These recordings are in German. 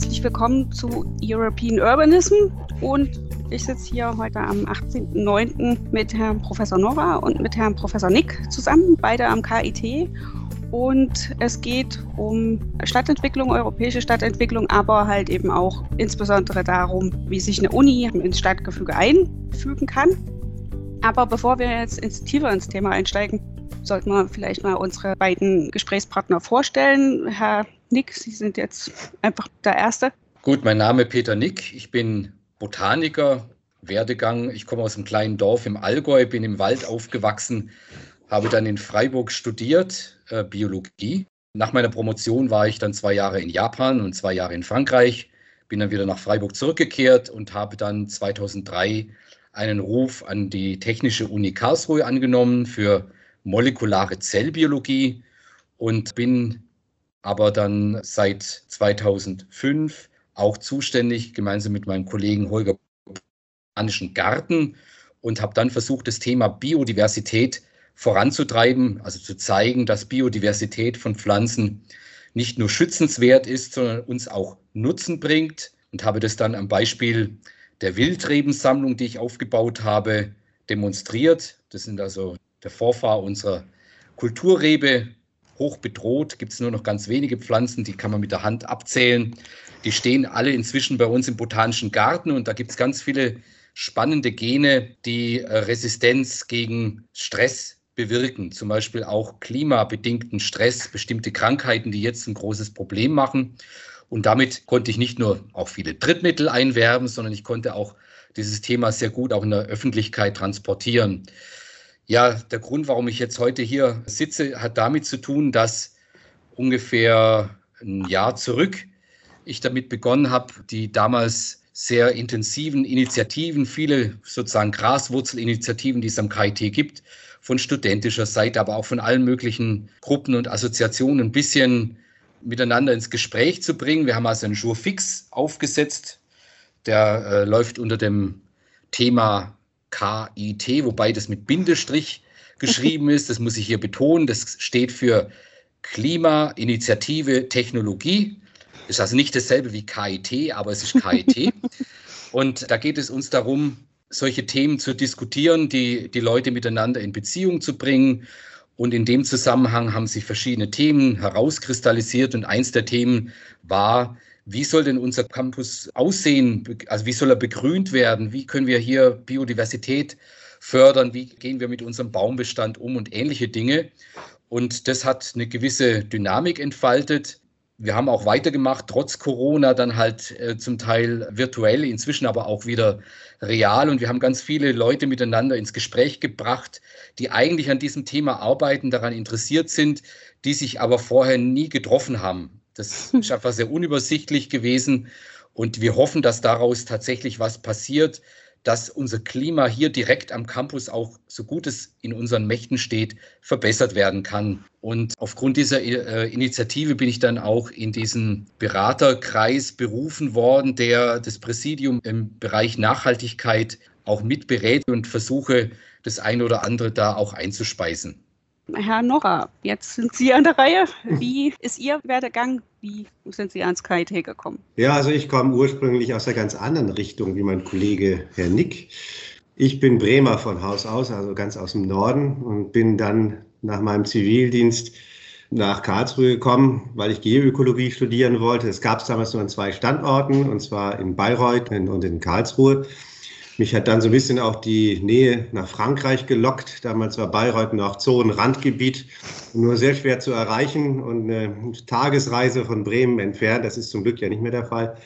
herzlich willkommen zu European Urbanism und ich sitze hier heute am 18.09. mit Herrn Professor Nora und mit Herrn Professor Nick zusammen, beide am KIT. Und es geht um Stadtentwicklung, europäische Stadtentwicklung, aber halt eben auch insbesondere darum, wie sich eine Uni ins Stadtgefüge einfügen kann. Aber bevor wir jetzt ins, tiefer ins Thema einsteigen, sollten wir vielleicht mal unsere beiden Gesprächspartner vorstellen. Herr Nick, Sie sind jetzt einfach der Erste. Gut, mein Name ist Peter Nick. Ich bin Botaniker, Werdegang. Ich komme aus einem kleinen Dorf im Allgäu, bin im Wald aufgewachsen, habe dann in Freiburg studiert, äh, Biologie. Nach meiner Promotion war ich dann zwei Jahre in Japan und zwei Jahre in Frankreich, bin dann wieder nach Freiburg zurückgekehrt und habe dann 2003 einen Ruf an die Technische Uni Karlsruhe angenommen für molekulare Zellbiologie und bin aber dann seit 2005 auch zuständig, gemeinsam mit meinem Kollegen Holger Botanischen Garten und habe dann versucht, das Thema Biodiversität voranzutreiben, also zu zeigen, dass Biodiversität von Pflanzen nicht nur schützenswert ist, sondern uns auch Nutzen bringt und habe das dann am Beispiel der Wildrebensammlung, die ich aufgebaut habe, demonstriert. Das sind also der Vorfahr unserer Kulturrebe, hoch bedroht, gibt es nur noch ganz wenige Pflanzen, die kann man mit der Hand abzählen. Die stehen alle inzwischen bei uns im Botanischen Garten und da gibt es ganz viele spannende Gene, die äh, Resistenz gegen Stress bewirken, zum Beispiel auch klimabedingten Stress, bestimmte Krankheiten, die jetzt ein großes Problem machen. Und damit konnte ich nicht nur auch viele Drittmittel einwerben, sondern ich konnte auch dieses Thema sehr gut auch in der Öffentlichkeit transportieren. Ja, der Grund, warum ich jetzt heute hier sitze, hat damit zu tun, dass ungefähr ein Jahr zurück ich damit begonnen habe, die damals sehr intensiven Initiativen, viele sozusagen Graswurzelinitiativen, die es am KIT gibt, von studentischer Seite, aber auch von allen möglichen Gruppen und Assoziationen ein bisschen miteinander ins Gespräch zu bringen. Wir haben also einen Jour fix aufgesetzt, der äh, läuft unter dem Thema KIT, wobei das mit Bindestrich geschrieben ist. Das muss ich hier betonen. Das steht für Klima, Initiative, Technologie. Ist also nicht dasselbe wie KIT, aber es ist KIT. Und da geht es uns darum, solche Themen zu diskutieren, die, die Leute miteinander in Beziehung zu bringen. Und in dem Zusammenhang haben sich verschiedene Themen herauskristallisiert. Und eins der Themen war wie soll denn unser Campus aussehen? Also wie soll er begrünt werden? Wie können wir hier Biodiversität fördern? Wie gehen wir mit unserem Baumbestand um und ähnliche Dinge? Und das hat eine gewisse Dynamik entfaltet. Wir haben auch weitergemacht, trotz Corona, dann halt äh, zum Teil virtuell, inzwischen aber auch wieder real. Und wir haben ganz viele Leute miteinander ins Gespräch gebracht, die eigentlich an diesem Thema arbeiten, daran interessiert sind, die sich aber vorher nie getroffen haben. Das ist einfach sehr unübersichtlich gewesen. Und wir hoffen, dass daraus tatsächlich was passiert, dass unser Klima hier direkt am Campus auch, so gut es in unseren Mächten steht, verbessert werden kann. Und aufgrund dieser äh, Initiative bin ich dann auch in diesen Beraterkreis berufen worden, der das Präsidium im Bereich Nachhaltigkeit auch mitberät und versuche, das eine oder andere da auch einzuspeisen. Herr Norra, jetzt sind Sie an der Reihe. Wie ist Ihr Werdegang? Wie sind Sie ans KIT gekommen? Ja, also ich komme ursprünglich aus einer ganz anderen Richtung wie mein Kollege Herr Nick. Ich bin Bremer von Haus aus, also ganz aus dem Norden und bin dann nach meinem Zivildienst nach Karlsruhe gekommen, weil ich Geoökologie studieren wollte. Es gab es damals nur an zwei Standorten, und zwar in Bayreuth und in Karlsruhe. Mich hat dann so ein bisschen auch die Nähe nach Frankreich gelockt. Damals war Bayreuth noch Zonenrandgebiet, nur sehr schwer zu erreichen und eine Tagesreise von Bremen entfernt. Das ist zum Glück ja nicht mehr der Fall.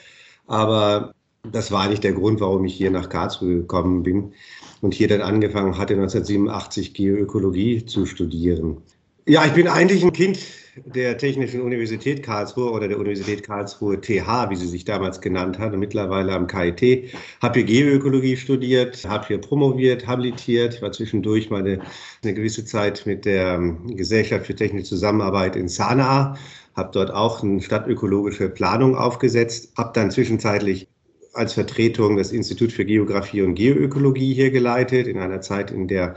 Aber das war nicht der Grund, warum ich hier nach Karlsruhe gekommen bin und hier dann angefangen hatte, 1987 Geoökologie zu studieren. Ja, ich bin eigentlich ein Kind der Technischen Universität Karlsruhe oder der Universität Karlsruhe TH, wie sie sich damals genannt hat, und mittlerweile am KIT. Habe hier Geoökologie studiert, habe hier promoviert, habilitiert. Ich war zwischendurch mal eine, eine gewisse Zeit mit der ähm, Gesellschaft für technische Zusammenarbeit in Sanaa, habe dort auch eine stadtökologische Planung aufgesetzt, habe dann zwischenzeitlich als Vertretung das Institut für Geografie und Geoökologie hier geleitet, in einer Zeit, in der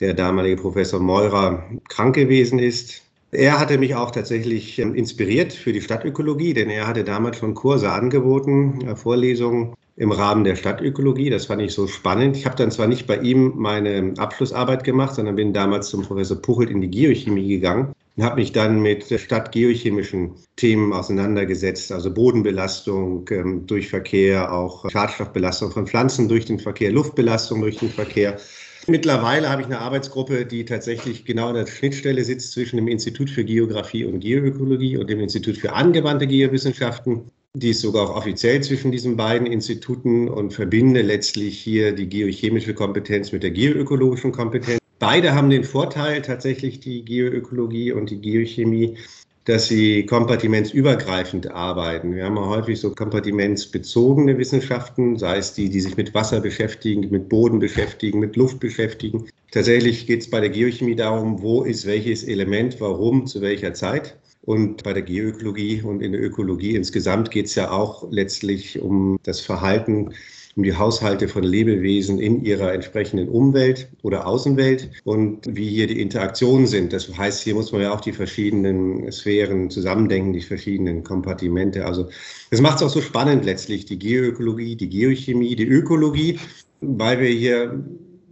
der damalige Professor Meurer krank gewesen ist Er hatte mich auch tatsächlich ähm, inspiriert für die Stadtökologie, denn er hatte damals schon Kurse angeboten, äh, Vorlesungen im Rahmen der Stadtökologie. Das fand ich so spannend. Ich habe dann zwar nicht bei ihm meine Abschlussarbeit gemacht, sondern bin damals zum Professor Puchelt in die Geochemie gegangen und habe mich dann mit stadtgeochemischen Themen auseinandergesetzt, also Bodenbelastung ähm, durch Verkehr, auch Schadstoffbelastung von Pflanzen durch den Verkehr, Luftbelastung durch den Verkehr. Mittlerweile habe ich eine Arbeitsgruppe, die tatsächlich genau an der Schnittstelle sitzt zwischen dem Institut für Geographie und Geoökologie und dem Institut für angewandte Geowissenschaften. Die ist sogar auch offiziell zwischen diesen beiden Instituten und verbinde letztlich hier die geochemische Kompetenz mit der geoökologischen Kompetenz. Beide haben den Vorteil, tatsächlich die Geoökologie und die Geochemie, dass sie kompartimentsübergreifend arbeiten. Wir haben ja häufig so kompartimentsbezogene Wissenschaften, sei es die, die sich mit Wasser beschäftigen, mit Boden beschäftigen, mit Luft beschäftigen. Tatsächlich geht es bei der Geochemie darum, wo ist welches Element, warum, zu welcher Zeit. Und bei der Geoökologie und in der Ökologie insgesamt geht es ja auch letztlich um das Verhalten um die Haushalte von Lebewesen in ihrer entsprechenden Umwelt oder Außenwelt und wie hier die Interaktionen sind. Das heißt, hier muss man ja auch die verschiedenen Sphären zusammendenken, die verschiedenen Kompartimente. Also das macht es auch so spannend letztlich, die Geoökologie, die Geochemie, die Ökologie, weil wir hier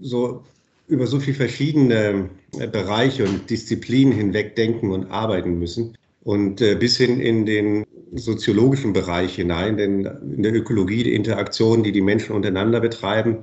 so über so viele verschiedene Bereiche und Disziplinen hinweg denken und arbeiten müssen. Und äh, bis hin in den soziologischen Bereich hinein, denn in der Ökologie die Interaktion, die die Menschen untereinander betreiben,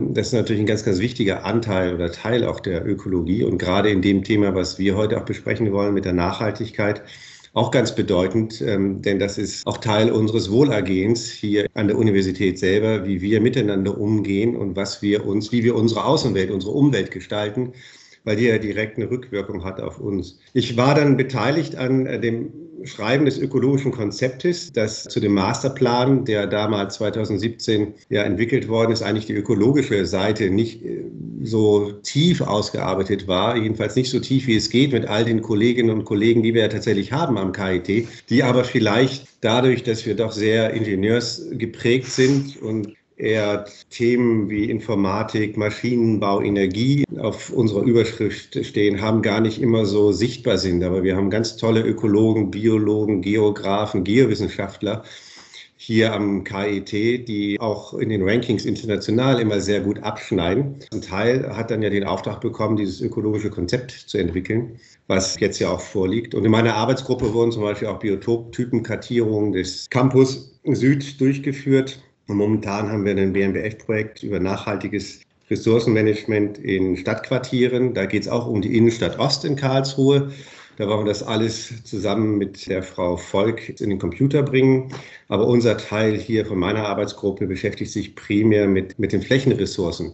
das ist natürlich ein ganz, ganz wichtiger Anteil oder Teil auch der Ökologie. Und gerade in dem Thema, was wir heute auch besprechen wollen mit der Nachhaltigkeit, auch ganz bedeutend, ähm, denn das ist auch Teil unseres Wohlergehens hier an der Universität selber, wie wir miteinander umgehen und was wir uns, wie wir unsere Außenwelt, unsere Umwelt gestalten weil die ja direkt eine Rückwirkung hat auf uns. Ich war dann beteiligt an äh, dem Schreiben des ökologischen Konzeptes, das zu dem Masterplan, der damals 2017 ja entwickelt worden ist, eigentlich die ökologische Seite nicht äh, so tief ausgearbeitet war, jedenfalls nicht so tief wie es geht mit all den Kolleginnen und Kollegen, die wir ja tatsächlich haben am KIT, die aber vielleicht dadurch, dass wir doch sehr ingenieursgeprägt sind und eher Themen wie Informatik, Maschinenbau, Energie auf unserer Überschrift stehen, haben gar nicht immer so sichtbar sind. Aber wir haben ganz tolle Ökologen, Biologen, Geografen, Geowissenschaftler hier am KIT, die auch in den Rankings international immer sehr gut abschneiden. Ein Teil hat dann ja den Auftrag bekommen, dieses ökologische Konzept zu entwickeln, was jetzt ja auch vorliegt. Und in meiner Arbeitsgruppe wurden zum Beispiel auch Biotoptypenkartierungen des Campus Süd durchgeführt und momentan haben wir ein BMBF-Projekt über nachhaltiges Ressourcenmanagement in Stadtquartieren. Da geht es auch um die Innenstadt Ost in Karlsruhe. Da wollen wir das alles zusammen mit der Frau Volk in den Computer bringen. Aber unser Teil hier von meiner Arbeitsgruppe beschäftigt sich primär mit, mit den Flächenressourcen.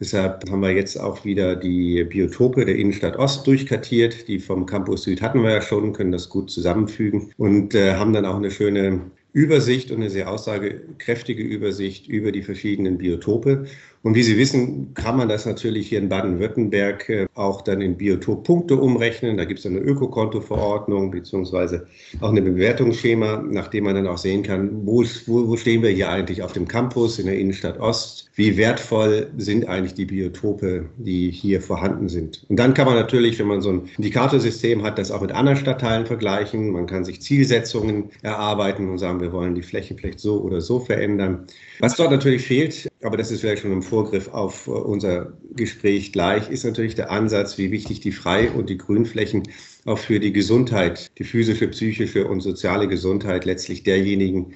Deshalb haben wir jetzt auch wieder die Biotope der Innenstadt Ost durchkartiert. Die vom Campus Süd hatten wir ja schon, können das gut zusammenfügen und äh, haben dann auch eine schöne Übersicht und eine sehr aussagekräftige Übersicht über die verschiedenen Biotope. Und wie Sie wissen, kann man das natürlich hier in Baden-Württemberg äh, auch dann in Biotoppunkte umrechnen. Da gibt es eine Ökokontoverordnung beziehungsweise auch ein Bewertungsschema, nach dem man dann auch sehen kann, wo, wo, wo stehen wir hier eigentlich auf dem Campus in der Innenstadt Ost? Wie wertvoll sind eigentlich die Biotope, die hier vorhanden sind? Und dann kann man natürlich, wenn man so ein Indikatorsystem hat, das auch mit anderen Stadtteilen vergleichen. Man kann sich Zielsetzungen erarbeiten und sagen, wir wollen die Fläche vielleicht so oder so verändern. Was dort natürlich fehlt, aber das ist vielleicht schon im Vorgriff auf äh, unser Gespräch gleich, ist natürlich der Ansatz, wie wichtig die Frei- und die Grünflächen auch für die Gesundheit, die physische, psychische und soziale Gesundheit letztlich derjenigen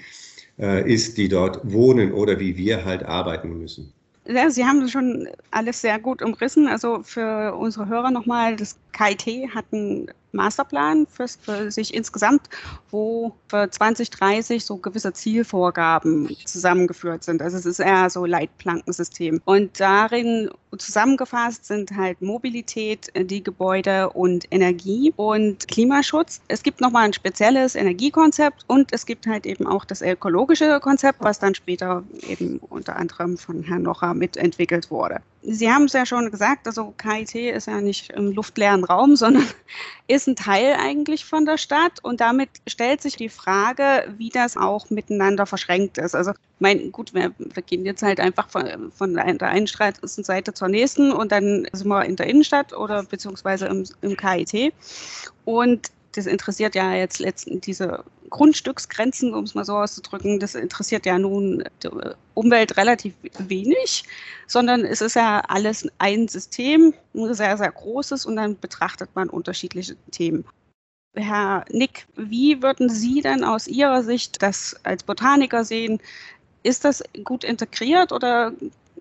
äh, ist, die dort wohnen oder wie wir halt arbeiten müssen. Ja, Sie haben schon alles sehr gut umrissen. Also für unsere Hörer nochmal, das KIT hat einen Masterplan für, für, sich insgesamt, wo für 2030 so gewisse Zielvorgaben zusammengeführt sind. Also es ist eher so Leitplankensystem. Und darin zusammengefasst sind halt Mobilität, die Gebäude und Energie und Klimaschutz. Es gibt nochmal ein spezielles Energiekonzept und es gibt halt eben auch das ökologische Konzept, was dann später eben unter anderem von Herrn Nocher mitentwickelt wurde. Sie haben es ja schon gesagt, also KIT ist ja nicht im luftleeren Raum, sondern ist ein Teil eigentlich von der Stadt. Und damit stellt sich die Frage, wie das auch miteinander verschränkt ist. Also, mein, gut, wir, wir gehen jetzt halt einfach von, von der einen Straßenseite zur nächsten und dann sind wir in der Innenstadt oder beziehungsweise im, im KIT. Und das interessiert ja jetzt letzten diese Grundstücksgrenzen, um es mal so auszudrücken, das interessiert ja nun die Umwelt relativ wenig, sondern es ist ja alles ein System, ein sehr, sehr großes und dann betrachtet man unterschiedliche Themen. Herr Nick, wie würden Sie denn aus Ihrer Sicht das als Botaniker sehen? Ist das gut integriert oder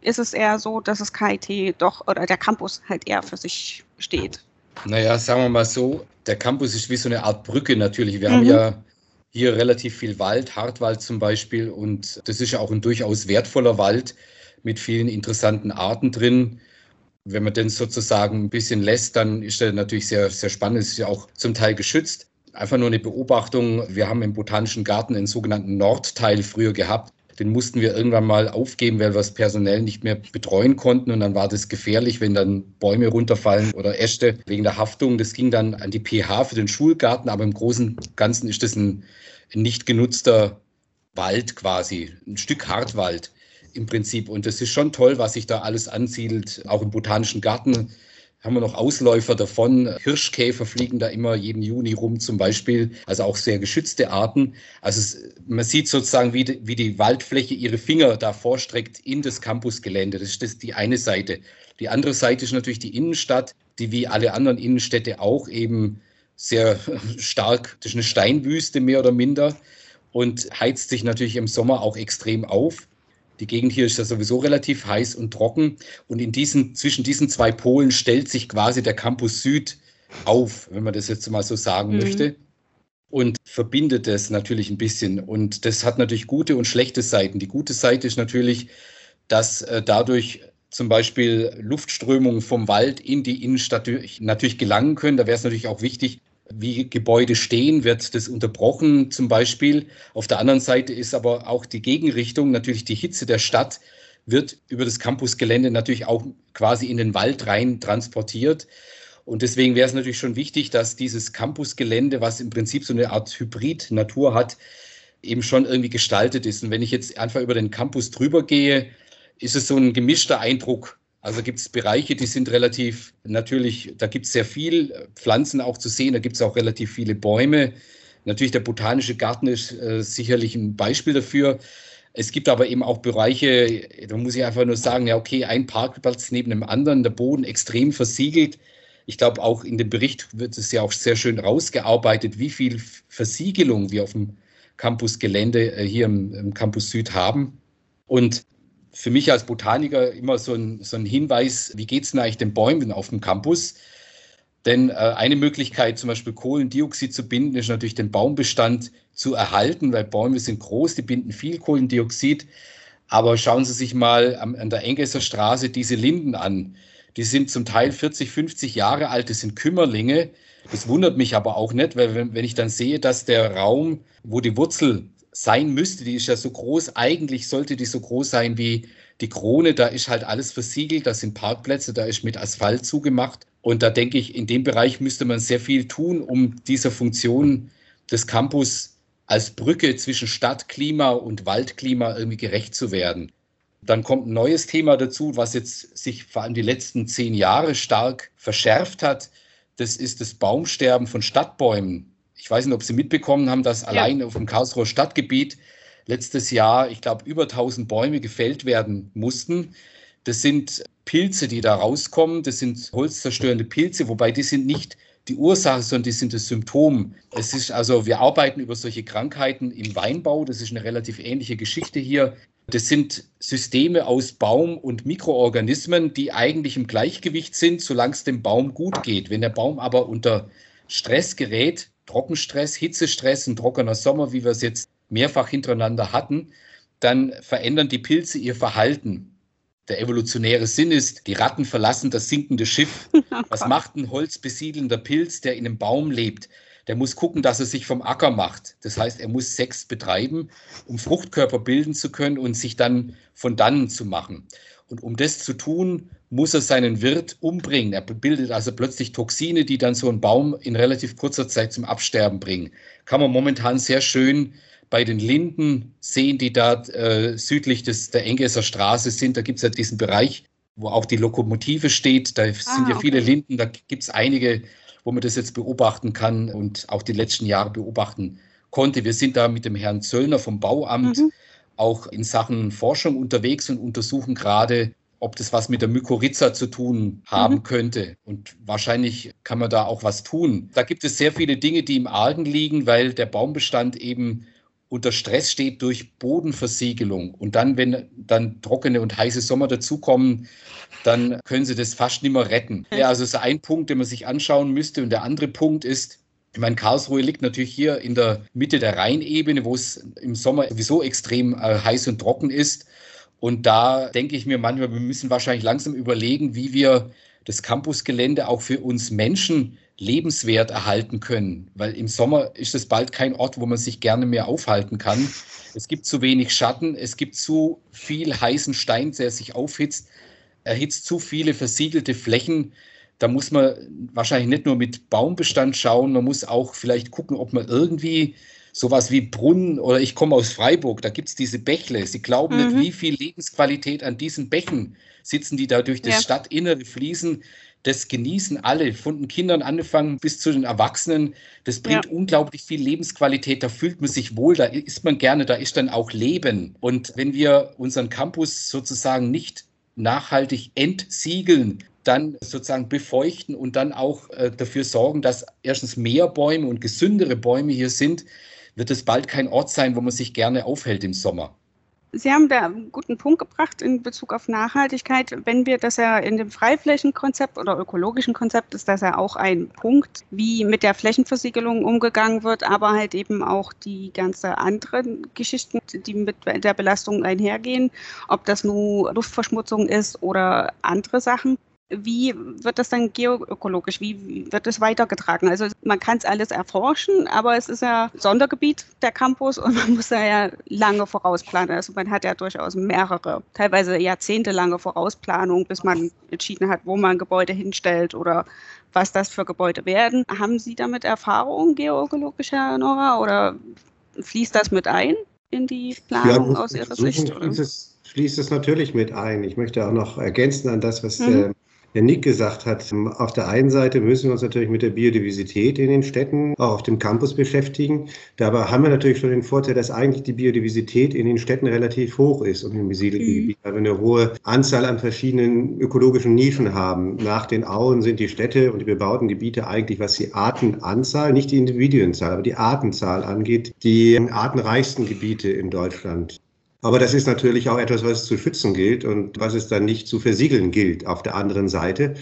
ist es eher so, dass das KIT doch oder der Campus halt eher für sich steht? Naja, sagen wir mal so, der Campus ist wie so eine Art Brücke natürlich. Wir mhm. haben ja hier relativ viel Wald, Hartwald zum Beispiel, und das ist ja auch ein durchaus wertvoller Wald mit vielen interessanten Arten drin. Wenn man den sozusagen ein bisschen lässt, dann ist er natürlich sehr, sehr spannend. Es ist ja auch zum Teil geschützt. Einfach nur eine Beobachtung. Wir haben im Botanischen Garten einen sogenannten Nordteil früher gehabt. Den mussten wir irgendwann mal aufgeben, weil wir es personell nicht mehr betreuen konnten. Und dann war das gefährlich, wenn dann Bäume runterfallen oder Äste wegen der Haftung. Das ging dann an die PH für den Schulgarten, aber im Großen und Ganzen ist das ein, nicht genutzter Wald quasi, ein Stück Hartwald im Prinzip. Und das ist schon toll, was sich da alles ansiedelt, auch im Botanischen Garten haben wir noch Ausläufer davon. Hirschkäfer fliegen da immer jeden Juni rum zum Beispiel, also auch sehr geschützte Arten. Also es, man sieht sozusagen, wie die, wie die Waldfläche ihre Finger da vorstreckt in das Campusgelände. Das ist das die eine Seite. Die andere Seite ist natürlich die Innenstadt, die wie alle anderen Innenstädte auch eben sehr stark, das ist eine Steinwüste mehr oder minder und heizt sich natürlich im Sommer auch extrem auf. Die Gegend hier ist ja sowieso relativ heiß und trocken. Und in diesen, zwischen diesen zwei Polen stellt sich quasi der Campus Süd auf, wenn man das jetzt mal so sagen mhm. möchte. Und verbindet es natürlich ein bisschen. Und das hat natürlich gute und schlechte Seiten. Die gute Seite ist natürlich, dass äh, dadurch zum Beispiel Luftströmungen vom Wald in die Innenstadt natürlich gelangen können. Da wäre es natürlich auch wichtig, wie Gebäude stehen, wird das unterbrochen zum Beispiel. Auf der anderen Seite ist aber auch die Gegenrichtung, natürlich die Hitze der Stadt, wird über das Campusgelände natürlich auch quasi in den Wald rein transportiert. Und deswegen wäre es natürlich schon wichtig, dass dieses Campusgelände, was im Prinzip so eine Art Hybrid-Natur hat, eben schon irgendwie gestaltet ist. Und wenn ich jetzt einfach über den Campus drüber gehe, ist es so ein gemischter Eindruck also gibt es Bereiche, die sind relativ natürlich, da gibt es sehr viel Pflanzen auch zu sehen, da gibt es auch relativ viele Bäume. Natürlich der botanische Garten ist äh, sicherlich ein Beispiel dafür. Es gibt aber eben auch Bereiche, da muss ich einfach nur sagen, ja, okay, ein Parkplatz neben dem anderen, der Boden extrem versiegelt. Ich glaube, auch in dem Bericht wird es ja auch sehr schön rausgearbeitet, wie viel Versiegelung wir auf dem Campusgelände äh, hier im, im Campus Süd haben. Und für mich als Botaniker immer so ein, so ein Hinweis, wie geht es denn eigentlich den Bäumen auf dem Campus? Denn äh, eine Möglichkeit, zum Beispiel Kohlendioxid zu binden, ist natürlich den Baumbestand zu erhalten, weil Bäume sind groß, die binden viel Kohlendioxid. Aber schauen Sie sich mal an, an der Engesser Straße diese Linden an. Die sind zum Teil 40, 50 Jahre alt, das sind Kümmerlinge. Das wundert mich aber auch nicht, weil wenn, wenn ich dann sehe, dass der Raum, wo die Wurzel sein müsste. Die ist ja so groß, eigentlich sollte die so groß sein wie die Krone. Da ist halt alles versiegelt, da sind Parkplätze, da ist mit Asphalt zugemacht. Und da denke ich, in dem Bereich müsste man sehr viel tun, um dieser Funktion des Campus als Brücke zwischen Stadtklima und Waldklima irgendwie gerecht zu werden. Dann kommt ein neues Thema dazu, was jetzt sich vor allem die letzten zehn Jahre stark verschärft hat. Das ist das Baumsterben von Stadtbäumen ich weiß nicht, ob Sie mitbekommen haben, dass ja. allein auf dem Karlsruher Stadtgebiet letztes Jahr, ich glaube, über 1000 Bäume gefällt werden mussten. Das sind Pilze, die da rauskommen. Das sind holzzerstörende Pilze, wobei die sind nicht die Ursache, sondern die sind das Symptom. Es ist also, wir arbeiten über solche Krankheiten im Weinbau. Das ist eine relativ ähnliche Geschichte hier. Das sind Systeme aus Baum und Mikroorganismen, die eigentlich im Gleichgewicht sind, solange es dem Baum gut geht. Wenn der Baum aber unter Stress gerät, Trockenstress, Hitzestress, ein trockener Sommer, wie wir es jetzt mehrfach hintereinander hatten, dann verändern die Pilze ihr Verhalten. Der evolutionäre Sinn ist, die Ratten verlassen das sinkende Schiff. Oh Was macht ein holzbesiedelnder Pilz, der in einem Baum lebt? Der muss gucken, dass er sich vom Acker macht. Das heißt, er muss Sex betreiben, um Fruchtkörper bilden zu können und sich dann von dannen zu machen. Und um das zu tun, muss er seinen Wirt umbringen. Er bildet also plötzlich Toxine, die dann so einen Baum in relativ kurzer Zeit zum Absterben bringen. Kann man momentan sehr schön bei den Linden sehen, die da äh, südlich des, der Engesser Straße sind. Da gibt es ja diesen Bereich, wo auch die Lokomotive steht. Da ah, sind ja okay. viele Linden, da gibt es einige, wo man das jetzt beobachten kann und auch die letzten Jahre beobachten konnte. Wir sind da mit dem Herrn Zöllner vom Bauamt mhm. auch in Sachen Forschung unterwegs und untersuchen gerade, ob das was mit der Mykorrhiza zu tun haben mhm. könnte. Und wahrscheinlich kann man da auch was tun. Da gibt es sehr viele Dinge, die im Argen liegen, weil der Baumbestand eben unter Stress steht durch Bodenversiegelung. Und dann, wenn dann trockene und heiße Sommer dazukommen, dann können sie das fast nicht mehr retten. Ja, also ist ein Punkt, den man sich anschauen müsste. Und der andere Punkt ist, ich meine, Karlsruhe liegt natürlich hier in der Mitte der Rheinebene, wo es im Sommer sowieso extrem äh, heiß und trocken ist. Und da denke ich mir manchmal, wir müssen wahrscheinlich langsam überlegen, wie wir das Campusgelände auch für uns Menschen lebenswert erhalten können. Weil im Sommer ist es bald kein Ort, wo man sich gerne mehr aufhalten kann. Es gibt zu wenig Schatten, es gibt zu viel heißen Stein, der sich aufhitzt, erhitzt zu viele versiegelte Flächen. Da muss man wahrscheinlich nicht nur mit Baumbestand schauen, man muss auch vielleicht gucken, ob man irgendwie sowas wie Brunnen oder ich komme aus Freiburg, da gibt es diese Bächle. Sie glauben mhm. nicht, wie viel Lebensqualität an diesen Bächen sitzen, die da durch das ja. Stadtinnere fließen das genießen alle, von den Kindern angefangen bis zu den Erwachsenen. Das bringt ja. unglaublich viel Lebensqualität, da fühlt man sich wohl, da ist man gerne, da ist dann auch Leben. Und wenn wir unseren Campus sozusagen nicht nachhaltig entsiegeln, dann sozusagen befeuchten und dann auch äh, dafür sorgen, dass erstens mehr Bäume und gesündere Bäume hier sind, wird es bald kein Ort sein, wo man sich gerne aufhält im Sommer. Sie haben da einen guten Punkt gebracht in Bezug auf Nachhaltigkeit. Wenn wir das ja in dem Freiflächenkonzept oder ökologischen Konzept ist das ja auch ein Punkt, wie mit der Flächenversiegelung umgegangen wird, aber halt eben auch die ganze anderen Geschichten, die mit der Belastung einhergehen, ob das nur Luftverschmutzung ist oder andere Sachen. Wie wird das dann geoökologisch? Wie wird es weitergetragen? Also man kann es alles erforschen, aber es ist ja Sondergebiet der Campus und man muss da ja lange vorausplanen. Also man hat ja durchaus mehrere, teilweise jahrzehntelange Vorausplanung, bis man entschieden hat, wo man Gebäude hinstellt oder was das für Gebäude werden. Haben Sie damit Erfahrung, geoökologisch, Herr Nora, oder fließt das mit ein in die Planung ja, aus Ihrer Sicht? Fließt es, fließt es natürlich mit ein. Ich möchte auch noch ergänzen an das, was mhm. Herr Nick gesagt hat, auf der einen Seite müssen wir uns natürlich mit der Biodiversität in den Städten, auch auf dem Campus beschäftigen. Dabei haben wir natürlich schon den Vorteil, dass eigentlich die Biodiversität in den Städten relativ hoch ist und im besiedelten mhm. Gebiet, weil wir eine hohe Anzahl an verschiedenen ökologischen Nischen haben. Nach den Auen sind die Städte und die bebauten Gebiete eigentlich, was die Artenanzahl, nicht die Individuenzahl, aber die Artenzahl angeht, die artenreichsten Gebiete in Deutschland. Aber das ist natürlich auch etwas, was zu schützen gilt und was es dann nicht zu versiegeln gilt auf der anderen Seite.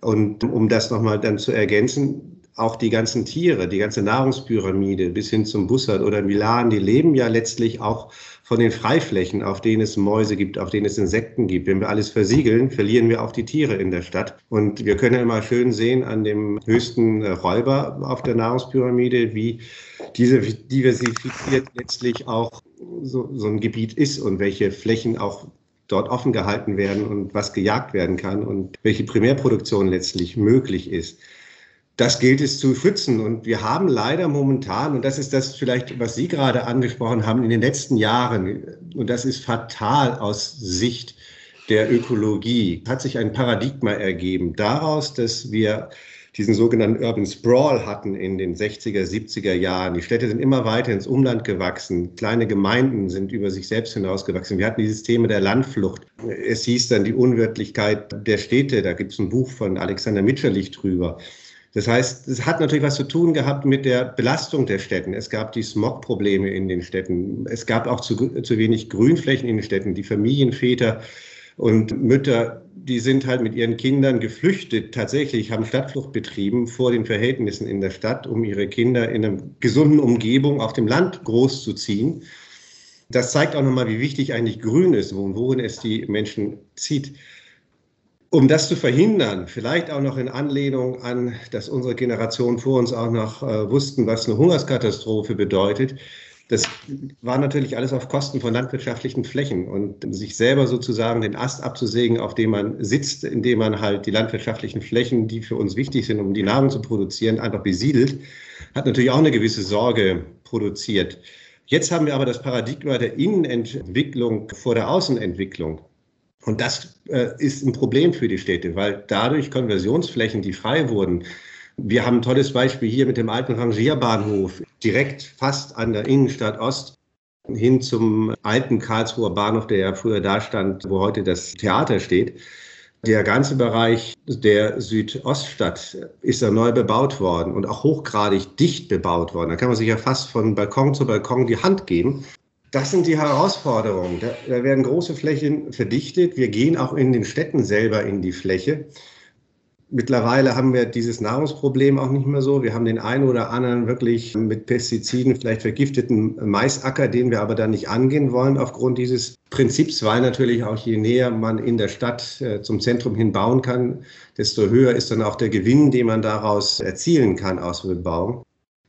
Und um das nochmal dann zu ergänzen, auch die ganzen Tiere, die ganze Nahrungspyramide bis hin zum Bussard oder Milan, die leben ja letztlich auch von den Freiflächen, auf denen es Mäuse gibt, auf denen es Insekten gibt. Wenn wir alles versiegeln, verlieren wir auch die Tiere in der Stadt. Und wir können immer schön sehen an dem höchsten Räuber auf der Nahrungspyramide, wie diese diversifiziert letztlich auch so, so ein Gebiet ist und welche Flächen auch dort offen gehalten werden und was gejagt werden kann und welche Primärproduktion letztlich möglich ist. Das gilt es zu schützen. Und wir haben leider momentan, und das ist das vielleicht, was Sie gerade angesprochen haben, in den letzten Jahren, und das ist fatal aus Sicht der Ökologie, hat sich ein Paradigma ergeben daraus, dass wir diesen sogenannten Urban Sprawl hatten in den 60er, 70er Jahren. Die Städte sind immer weiter ins Umland gewachsen. Kleine Gemeinden sind über sich selbst hinausgewachsen. Wir hatten dieses Thema der Landflucht. Es hieß dann die Unwirtlichkeit der Städte. Da gibt es ein Buch von Alexander Mitscherlich drüber. Das heißt, es hat natürlich was zu tun gehabt mit der Belastung der Städten. Es gab die Smog-Probleme in den Städten. Es gab auch zu, zu wenig Grünflächen in den Städten. Die Familienväter und Mütter, die sind halt mit ihren Kindern geflüchtet, tatsächlich haben Stadtflucht betrieben vor den Verhältnissen in der Stadt, um ihre Kinder in einer gesunden Umgebung auf dem Land großzuziehen. Das zeigt auch nochmal, wie wichtig eigentlich Grün ist und wohin es die Menschen zieht. Um das zu verhindern, vielleicht auch noch in Anlehnung an, dass unsere Generation vor uns auch noch äh, wussten, was eine Hungerskatastrophe bedeutet, Das war natürlich alles auf Kosten von landwirtschaftlichen Flächen und sich selber sozusagen den Ast abzusägen, auf dem man sitzt, indem man halt die landwirtschaftlichen Flächen, die für uns wichtig sind, um die Nahrung zu produzieren, einfach besiedelt, hat natürlich auch eine gewisse Sorge produziert. Jetzt haben wir aber das Paradigma der Innenentwicklung vor der Außenentwicklung. Und das äh, ist ein Problem für die Städte, weil dadurch Konversionsflächen, die frei wurden, wir haben ein tolles Beispiel hier mit dem alten Rangierbahnhof, direkt fast an der Innenstadt Ost hin zum alten Karlsruher Bahnhof, der ja früher da stand, wo heute das Theater steht. Der ganze Bereich der Südoststadt ist da neu bebaut worden und auch hochgradig dicht bebaut worden. Da kann man sich ja fast von Balkon zu Balkon die Hand geben. Das sind die Herausforderungen. Da, da, werden große Flächen verdichtet. Wir gehen auch in den Städten selber in die Fläche. Mittlerweile haben wir dieses Nahrungsproblem auch nicht mehr so. Wir haben den einen oder anderen wirklich mit Pestiziden vielleicht vergifteten Maisacker, den wir aber dann nicht angehen wollen aufgrund dieses Prinzips, weil natürlich auch je näher man in der Stadt äh, zum Zentrum hin bauen kann, desto höher ist dann auch der Gewinn, den man daraus erzielen kann aus Bebauung.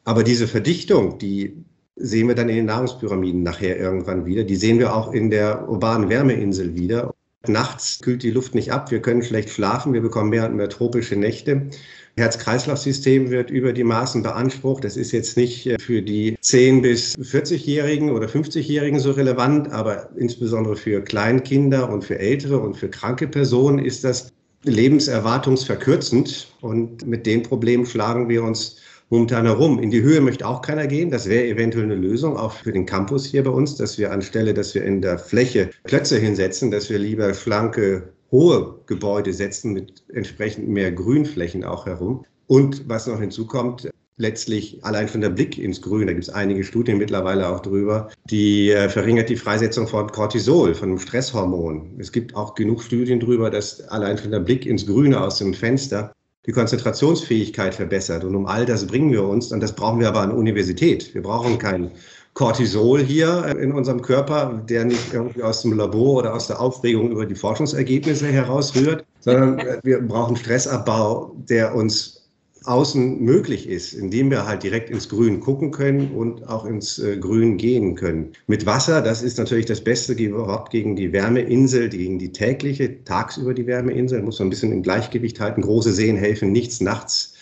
Aber diese Verdichtung, die sehen wir dann in den Nahrungspyramiden nachher irgendwann wieder. Die sehen wir auch in der urbanen Wärmeinsel wieder. Nachts kühlt die Luft nicht ab, wir können schlecht schlafen, wir bekommen mehr und mehr tropische Nächte. Herz-Kreislauf-System wird über die Maßen beansprucht. Das ist jetzt nicht äh, für die 10- bis 40-Jährigen oder 50-Jährigen so relevant, aber insbesondere für Kleinkinder und für ältere und für kranke Personen ist das lebenserwartungsverkürzend. Und mit den Problemen schlagen wir uns momentan herum. In die Höhe möchte auch keiner gehen. Das wäre eventuell eine Lösung, auch für den Campus hier bei uns, dass wir anstelle, dass wir in der Fläche Klötze hinsetzen, dass wir lieber schlanke, hohe Gebäude setzen mit entsprechend mehr Grünflächen auch herum. Und was noch hinzukommt, letztlich allein schon der Blick ins Grün, da gibt es einige Studien mittlerweile auch drüber, die äh, verringert die Freisetzung von Cortisol, von einem Stresshormon. Es gibt auch genug Studien drüber, dass allein schon der Blick ins Grüne aus dem Fenster die Konzentrationsfähigkeit verbessert. Und um all das bringen wir uns, und das brauchen wir aber an Universität. Wir brauchen kein Cortisol hier in unserem Körper, der nicht irgendwie aus dem Labor oder aus der Aufregung über die Forschungsergebnisse herausrührt, sondern wir brauchen Stressabbau, der uns außen möglich ist, indem wir halt direkt ins Grün gucken können und auch ins äh, Grün gehen können. Mit Wasser, das ist natürlich das beste Wort gegen die Wärmeinsel, gegen die tägliche, tagsüber die Wärmeinsel, muss man ein bisschen im Gleichgewicht halten. Große Seen helfen nichts nachts.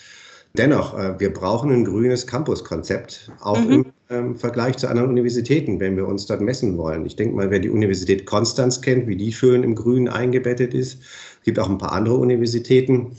Dennoch, äh, wir brauchen ein grünes Campuskonzept, auch mhm. im ähm, Vergleich zu anderen Universitäten, wenn wir uns dort messen wollen. Ich denke mal, wer die Universität Konstanz kennt, wie die schön im Grün eingebettet ist, es gibt auch ein paar andere Universitäten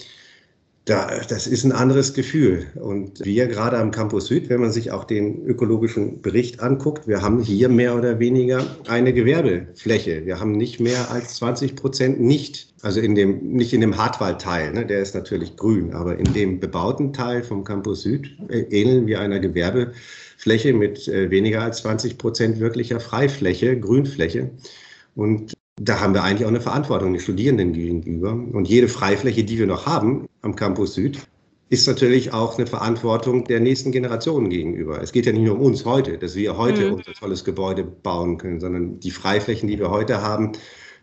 da, das ist ein anderes Gefühl. Und wir gerade am Campus Süd, wenn man sich auch den ökologischen Bericht anguckt, wir haben hier mehr oder weniger eine Gewerbefläche. Wir haben nicht mehr als 20 Prozent nicht, also in dem, nicht in dem Hartwaldteil, ne, der ist natürlich grün, aber in dem bebauten Teil vom Campus Süd äh, ähneln wir einer Gewerbefläche mit äh, weniger als 20 Prozent wirklicher Freifläche, Grünfläche. Und da haben wir eigentlich auch eine Verantwortung den Studierenden gegenüber. Und jede Freifläche, die wir noch haben am Campus Süd, ist natürlich auch eine Verantwortung der nächsten Generationen gegenüber. Es geht ja nicht nur um uns heute, dass wir heute mhm. unser tolles Gebäude bauen können, sondern die Freiflächen, die wir heute haben,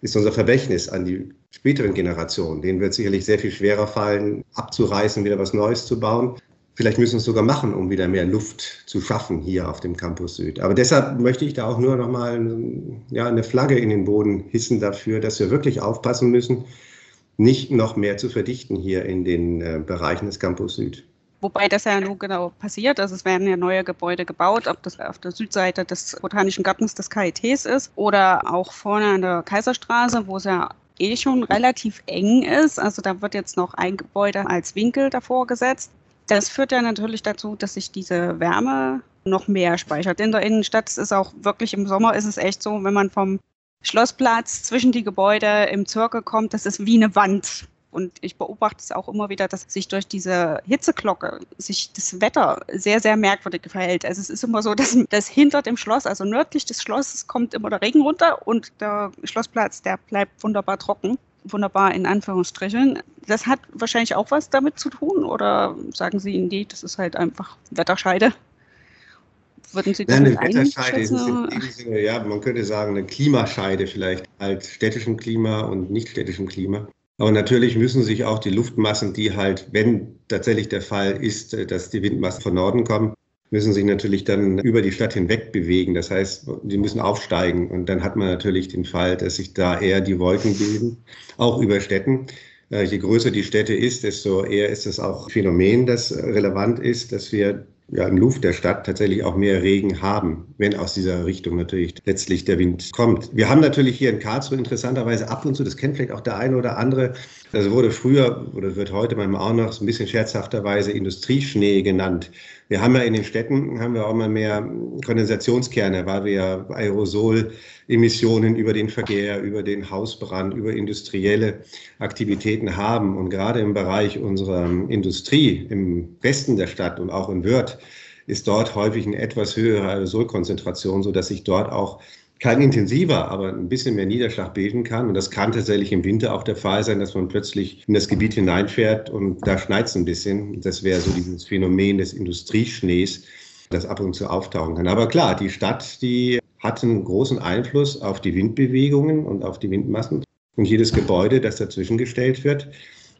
ist unser Vermächtnis an die späteren Generationen. Denen wird sicherlich sehr viel schwerer fallen, abzureißen, wieder was Neues zu bauen. Vielleicht müssen wir es sogar machen, um wieder mehr Luft zu schaffen hier auf dem Campus Süd. Aber deshalb möchte ich da auch nur noch mal ja, eine Flagge in den Boden hissen dafür, dass wir wirklich aufpassen müssen, nicht noch mehr zu verdichten hier in den äh, Bereichen des Campus Süd. Wobei das ja nun genau passiert. Also es werden ja neue Gebäude gebaut, ob das auf der Südseite des Botanischen Gartens des KITs ist oder auch vorne an der Kaiserstraße, wo es ja eh schon relativ eng ist. Also da wird jetzt noch ein Gebäude als Winkel davor gesetzt. Das führt ja natürlich dazu, dass sich diese Wärme noch mehr speichert. In der Innenstadt ist es auch wirklich im Sommer ist es echt so, wenn man vom Schlossplatz zwischen die Gebäude im Zirkel kommt, das ist wie eine Wand. Und ich beobachte es auch immer wieder, dass sich durch diese Hitzeglocke sich das Wetter sehr, sehr merkwürdig verhält. Also es ist immer so, dass, dass hinter dem Schloss, also nördlich des Schlosses, kommt immer der Regen runter und der Schlossplatz, der bleibt wunderbar trocken wunderbar in Anführungsstrichen. Das hat wahrscheinlich auch was damit zu tun oder sagen Sie, nee, das ist halt einfach Wetterscheide? Würden Sie das Nein, eine Wetterscheide ist in dem Sinne, ja, man könnte sagen, eine Klimascheide vielleicht als städtischem Klima und nicht städtischem Klima. Aber natürlich müssen sich auch die Luftmassen, die halt, wenn tatsächlich der Fall ist, dass die Windmassen von Norden kommen, müssen sich natürlich dann über die Stadt hinweg bewegen. Das heißt, sie müssen aufsteigen. Und dann hat man natürlich den Fall, dass sich da eher die Wolken bilden, auch über Städten. Äh, je größer die Städte ist, desto eher ist es auch ein Phänomen, das relevant ist, dass wir ja, im Luft der Stadt tatsächlich auch mehr Regen haben, wenn aus dieser Richtung natürlich letztlich der Wind kommt. Wir haben natürlich hier in Karlsruhe interessanterweise ab und zu, das kennt vielleicht auch der eine oder andere, das wurde früher oder wird heute manchmal auch noch so ein bisschen scherzhafterweise Industrieschnee genannt. Wir haben ja in den Städten, haben wir auch mal mehr Kondensationskerne, weil wir ja Aerosolemissionen über den Verkehr, über den Hausbrand, über industrielle Aktivitäten haben. Und gerade im Bereich unserer Industrie im Westen der Stadt und auch in Wörth ist dort häufig eine etwas höhere Aerosolkonzentration, sodass sich dort auch kein intensiver, aber ein bisschen mehr Niederschlag bilden kann. Und das kann tatsächlich im Winter auch der Fall sein, dass man plötzlich in das Gebiet hineinfährt und da schneit es ein bisschen. Das wäre so dieses Phänomen des Industrieschnees, das ab und zu auftauchen kann. Aber klar, die Stadt, die hat einen großen Einfluss auf die Windbewegungen und auf die Windmassen. Und jedes Gebäude, das dazwischen gestellt wird,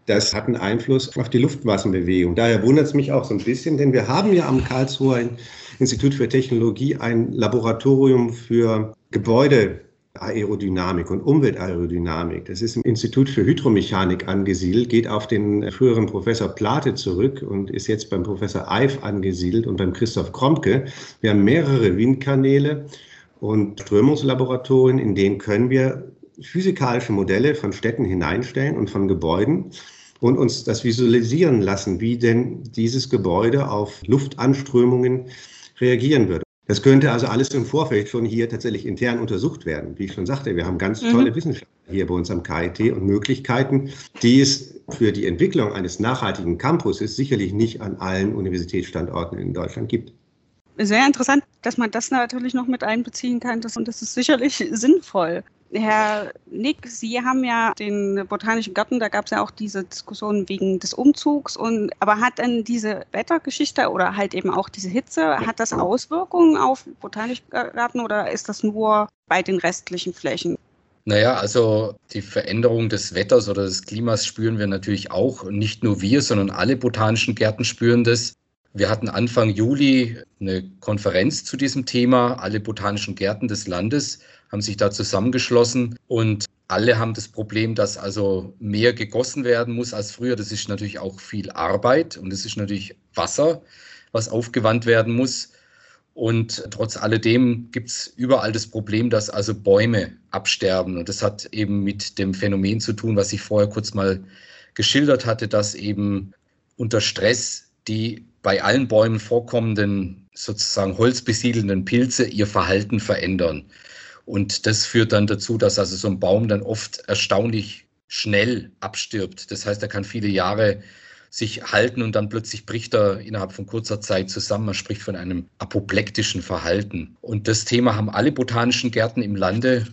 das hat einen Einfluss auf die Luftmassenbewegung. Daher wundert es mich auch so ein bisschen, denn wir haben ja am Karlsruher Institut für Technologie ein Laboratorium für Gebäudeaerodynamik und Umweltaerodynamik. Das ist im Institut für Hydromechanik angesiedelt, geht auf den früheren Professor Plate zurück und ist jetzt beim Professor Eif angesiedelt und beim Christoph Kromke. Wir haben mehrere Windkanäle und Strömungslaboratorien, in denen können wir physikalische Modelle von Städten hineinstellen und von Gebäuden und uns das visualisieren lassen, wie denn dieses Gebäude auf Luftanströmungen reagieren würde. Das könnte also alles im Vorfeld schon hier tatsächlich intern untersucht werden. Wie ich schon sagte, wir haben ganz mhm. tolle mhm. Wissenschaftler hier bei uns am KIT und Möglichkeiten, die es für die Entwicklung eines nachhaltigen Campuses sicherlich nicht an allen Universitätsstandorten in Deutschland gibt. Sehr interessant, dass man das natürlich noch mit einbeziehen kann. und das ist sicherlich sinnvoll. Herr Nick, Sie haben ja den Botanischen Garten, da gab es ja auch diese Diskussion wegen des Umzugs. Und, aber hat denn diese Wettergeschichte oder halt eben auch diese Hitze, hat das Auswirkungen auf Botanischen Garten oder ist das nur bei den restlichen Flächen? Naja, also die Veränderung des Wetters oder des Klimas spüren wir natürlich auch. Nicht nur wir, sondern alle botanischen Gärten spüren das. Wir hatten Anfang Juli eine Konferenz zu diesem Thema. Alle botanischen Gärten des Landes haben sich da zusammengeschlossen und alle haben das Problem, dass also mehr gegossen werden muss als früher. Das ist natürlich auch viel Arbeit und es ist natürlich Wasser, was aufgewandt werden muss. Und trotz alledem gibt es überall das Problem, dass also Bäume absterben. Und das hat eben mit dem Phänomen zu tun, was ich vorher kurz mal geschildert hatte, dass eben unter Stress die bei allen Bäumen vorkommenden, sozusagen holzbesiedelnden Pilze ihr Verhalten verändern. Und das führt dann dazu, dass also so ein Baum dann oft erstaunlich schnell abstirbt. Das heißt, er kann viele Jahre sich halten und dann plötzlich bricht er innerhalb von kurzer Zeit zusammen. Man spricht von einem apoplektischen Verhalten. Und das Thema haben alle botanischen Gärten im Lande,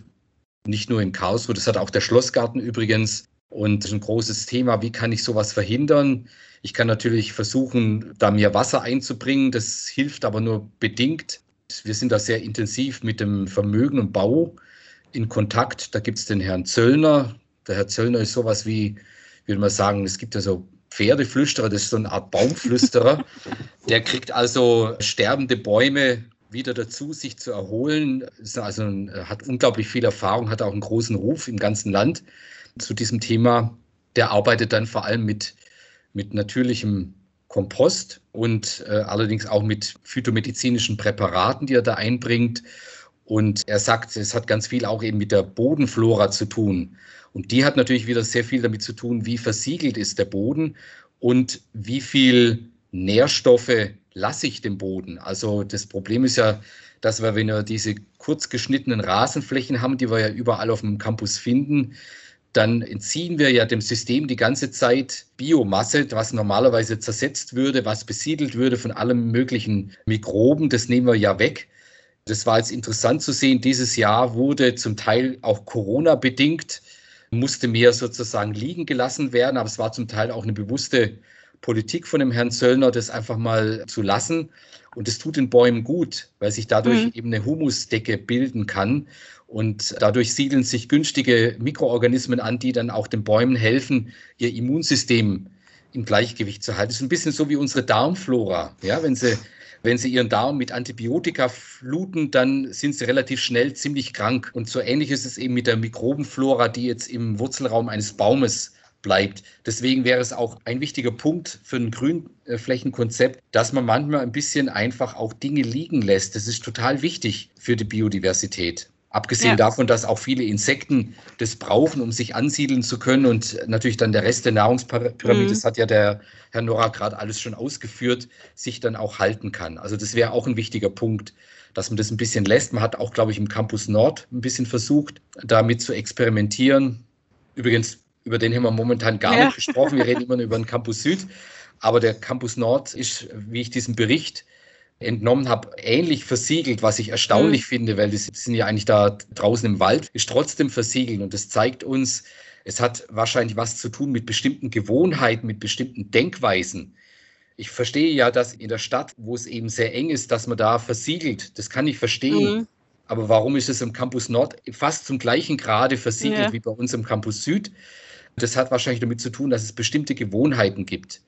nicht nur in Karlsruhe. Das hat auch der Schlossgarten übrigens. Und das ist ein großes Thema. Wie kann ich sowas verhindern? Ich kann natürlich versuchen, da mehr Wasser einzubringen. Das hilft aber nur bedingt. Wir sind da sehr intensiv mit dem Vermögen und Bau in Kontakt. Da gibt es den Herrn Zöllner. Der Herr Zöllner ist sowas wie, würde man sagen, es gibt ja so Pferdeflüsterer, das ist so eine Art Baumflüsterer. Der kriegt also sterbende Bäume wieder dazu, sich zu erholen. Also hat unglaublich viel Erfahrung, hat auch einen großen Ruf im ganzen Land zu diesem Thema. Der arbeitet dann vor allem mit mit natürlichem Kompost und äh, allerdings auch mit phytomedizinischen Präparaten, die er da einbringt. Und er sagt, es hat ganz viel auch eben mit der Bodenflora zu tun. Und die hat natürlich wieder sehr viel damit zu tun, wie versiegelt ist der Boden und wie viel Nährstoffe lasse ich dem Boden. Also das Problem ist ja, dass wir, wenn wir diese kurz geschnittenen Rasenflächen haben, die wir ja überall auf dem Campus finden, dann entziehen wir ja dem System die ganze Zeit Biomasse, was normalerweise zersetzt würde, was besiedelt würde von allen möglichen Mikroben. Das nehmen wir ja weg. Das war jetzt interessant zu sehen. Dieses Jahr wurde zum Teil auch Corona bedingt, musste mehr sozusagen liegen gelassen werden, aber es war zum Teil auch eine bewusste Politik von dem Herrn Zöllner, das einfach mal zu lassen. Und es tut den Bäumen gut, weil sich dadurch mhm. eben eine Humusdecke bilden kann. Und dadurch siedeln sich günstige Mikroorganismen an, die dann auch den Bäumen helfen, ihr Immunsystem im Gleichgewicht zu halten. Das ist ein bisschen so wie unsere Darmflora. Ja, wenn sie wenn sie ihren Darm mit Antibiotika fluten, dann sind sie relativ schnell ziemlich krank. Und so ähnlich ist es eben mit der Mikrobenflora, die jetzt im Wurzelraum eines Baumes bleibt. Deswegen wäre es auch ein wichtiger Punkt für ein Grünflächenkonzept, dass man manchmal ein bisschen einfach auch Dinge liegen lässt. Das ist total wichtig für die Biodiversität. Abgesehen ja. davon, dass auch viele Insekten das brauchen, um sich ansiedeln zu können und natürlich dann der Rest der Nahrungspyramide, mhm. das hat ja der Herr Nora gerade alles schon ausgeführt, sich dann auch halten kann. Also das wäre auch ein wichtiger Punkt, dass man das ein bisschen lässt. Man hat auch, glaube ich, im Campus Nord ein bisschen versucht, damit zu experimentieren. Übrigens, über den haben wir momentan gar ja. nicht gesprochen. Wir reden immer nur über den Campus Süd. Aber der Campus Nord ist, wie ich diesen Bericht entnommen habe, ähnlich versiegelt, was ich erstaunlich mhm. finde, weil die sind ja eigentlich da draußen im Wald, ist trotzdem versiegelt und das zeigt uns, es hat wahrscheinlich was zu tun mit bestimmten Gewohnheiten, mit bestimmten Denkweisen. Ich verstehe ja, dass in der Stadt, wo es eben sehr eng ist, dass man da versiegelt. Das kann ich verstehen. Mhm. Aber warum ist es im Campus Nord fast zum gleichen Grade versiegelt ja. wie bei uns im Campus Süd? Das hat wahrscheinlich damit zu tun, dass es bestimmte Gewohnheiten gibt.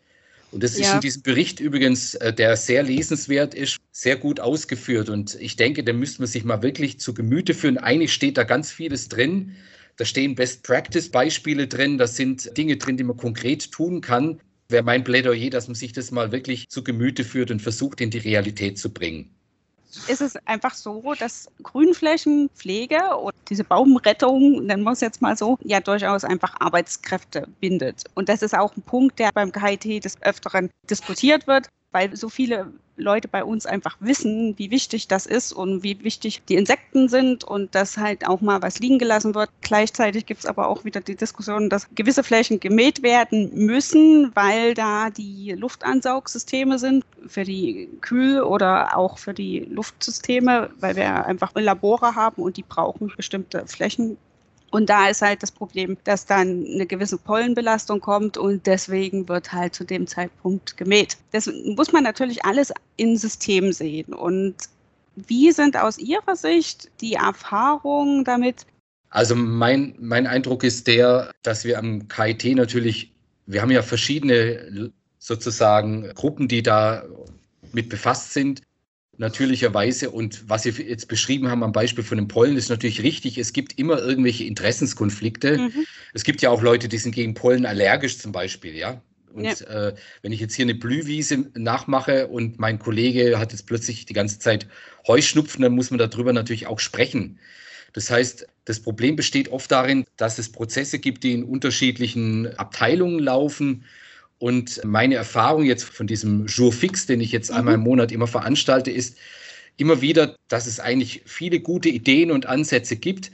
Und das ja. ist in diesem Bericht übrigens, äh, der sehr lesenswert ist, sehr gut ausgeführt. Und ich denke, da müsste man sich mal wirklich zu Gemüte führen. Eigentlich steht da ganz vieles drin. Da stehen Best-Practice-Beispiele drin. Da sind Dinge drin, die man konkret tun kann. Wäre mein Plädoyer, dass man sich das mal wirklich zu Gemüte führt und versucht, in die Realität zu bringen ist es einfach so, dass Grünflächenpflege oder diese Baumrettung, nennen wir es jetzt mal so, ja durchaus einfach Arbeitskräfte bindet. Und das ist auch ein Punkt, der beim KIT des Öfteren diskutiert wird weil so viele Leute bei uns einfach wissen, wie wichtig das ist und wie wichtig die Insekten sind und dass halt auch mal was liegen gelassen wird. Gleichzeitig gibt es aber auch wieder die Diskussion, dass gewisse Flächen gemäht werden müssen, weil da die Luftansaugsysteme sind für die Kühl- oder auch für die Luftsysteme, weil wir einfach Labore haben und die brauchen bestimmte Flächen und da ist halt das Problem, dass dann eine gewisse Pollenbelastung kommt und deswegen wird halt zu dem Zeitpunkt gemäht. Das muss man natürlich alles in System sehen. Und wie sind aus Ihrer Sicht die Erfahrungen damit? Also mein, mein Eindruck ist der, dass wir am KIT natürlich, wir haben ja verschiedene sozusagen Gruppen, die da mit befasst sind natürlicherweise. Und was Sie jetzt beschrieben haben am Beispiel von den Pollen, ist natürlich richtig. Es gibt immer irgendwelche Interessenskonflikte. Mhm. Es gibt ja auch Leute, die sind gegen Pollen allergisch zum Beispiel, ja. Und ja. äh, wenn ich jetzt hier eine Blühwiese nachmache und mein Kollege hat jetzt plötzlich die ganze Zeit Heuschnupfen, dann muss man darüber natürlich auch sprechen. Das heißt, das Problem besteht oft darin, dass es Prozesse gibt, die in unterschiedlichen Abteilungen laufen und meine Erfahrung jetzt von diesem Jour fix, den ich jetzt mhm. einmal im Monat immer veranstalte, ist immer wieder, dass es eigentlich viele gute Ideen und Ansätze gibt,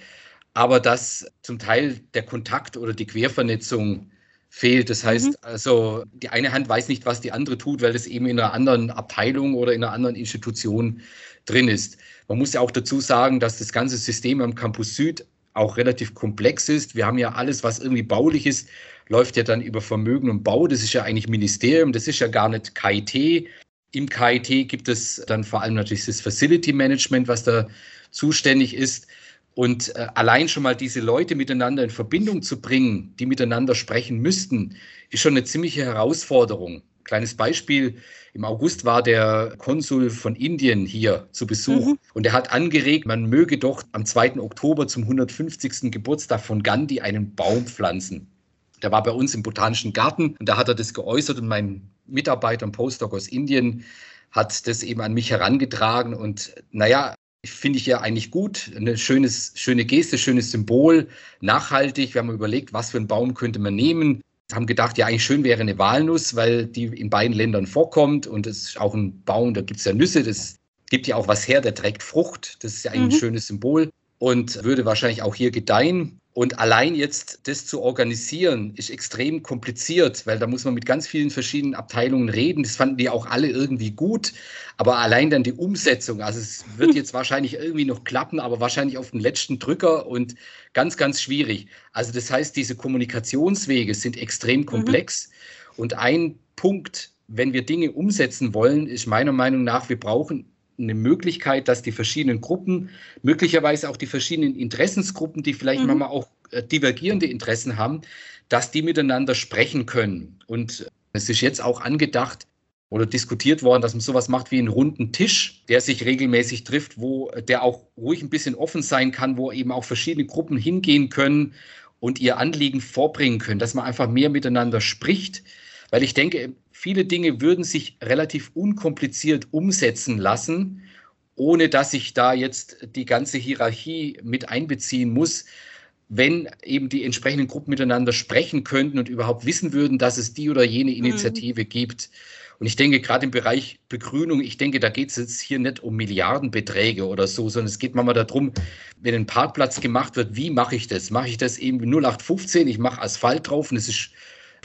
aber dass zum Teil der Kontakt oder die Quervernetzung fehlt. Das heißt, mhm. also die eine Hand weiß nicht, was die andere tut, weil es eben in einer anderen Abteilung oder in einer anderen Institution drin ist. Man muss ja auch dazu sagen, dass das ganze System am Campus Süd auch relativ komplex ist. Wir haben ja alles, was irgendwie baulich ist, läuft ja dann über Vermögen und Bau. Das ist ja eigentlich Ministerium, das ist ja gar nicht KIT. Im KIT gibt es dann vor allem natürlich das Facility Management, was da zuständig ist. Und äh, allein schon mal diese Leute miteinander in Verbindung zu bringen, die miteinander sprechen müssten, ist schon eine ziemliche Herausforderung. Kleines Beispiel. Im August war der Konsul von Indien hier zu Besuch mhm. und er hat angeregt, man möge doch am 2. Oktober zum 150. Geburtstag von Gandhi einen Baum pflanzen. Der war bei uns im Botanischen Garten und da hat er das geäußert und mein Mitarbeiter, ein Postdoc aus Indien, hat das eben an mich herangetragen und naja, finde ich ja eigentlich gut, eine schönes, schöne Geste, schönes Symbol, nachhaltig. Wir haben überlegt, was für einen Baum könnte man nehmen. Wir haben gedacht, ja, eigentlich schön wäre eine Walnuss, weil die in beiden Ländern vorkommt und es ist auch ein Baum, da gibt es ja Nüsse, das gibt ja auch was her, der trägt Frucht, das ist ja eigentlich mhm. ein schönes Symbol und würde wahrscheinlich auch hier gedeihen. Und allein jetzt das zu organisieren, ist extrem kompliziert, weil da muss man mit ganz vielen verschiedenen Abteilungen reden. Das fanden die auch alle irgendwie gut. Aber allein dann die Umsetzung, also es wird jetzt wahrscheinlich irgendwie noch klappen, aber wahrscheinlich auf den letzten Drücker und ganz, ganz schwierig. Also das heißt, diese Kommunikationswege sind extrem mhm. komplex. Mhm. Und ein Punkt, wenn wir Dinge umsetzen wollen, ist meiner Meinung nach, wir brauchen eine Möglichkeit, dass die verschiedenen Gruppen, möglicherweise auch die verschiedenen Interessensgruppen, die vielleicht mhm. manchmal auch äh, divergierende Interessen haben, dass die miteinander sprechen können. Und es ist jetzt auch angedacht, oder diskutiert worden, dass man sowas macht wie einen runden Tisch, der sich regelmäßig trifft, wo der auch ruhig ein bisschen offen sein kann, wo eben auch verschiedene Gruppen hingehen können und ihr Anliegen vorbringen können, dass man einfach mehr miteinander spricht, weil ich denke, viele Dinge würden sich relativ unkompliziert umsetzen lassen, ohne dass ich da jetzt die ganze Hierarchie mit einbeziehen muss, wenn eben die entsprechenden Gruppen miteinander sprechen könnten und überhaupt wissen würden, dass es die oder jene mhm. Initiative mhm. gibt. Und ich denke, gerade im Bereich Begrünung, ich denke, da geht es jetzt hier nicht um Milliardenbeträge oder so, sondern es geht manchmal darum, wenn ein Parkplatz gemacht wird, wie mache ich das? Mache ich das eben 0815, ich mache Asphalt drauf und es ist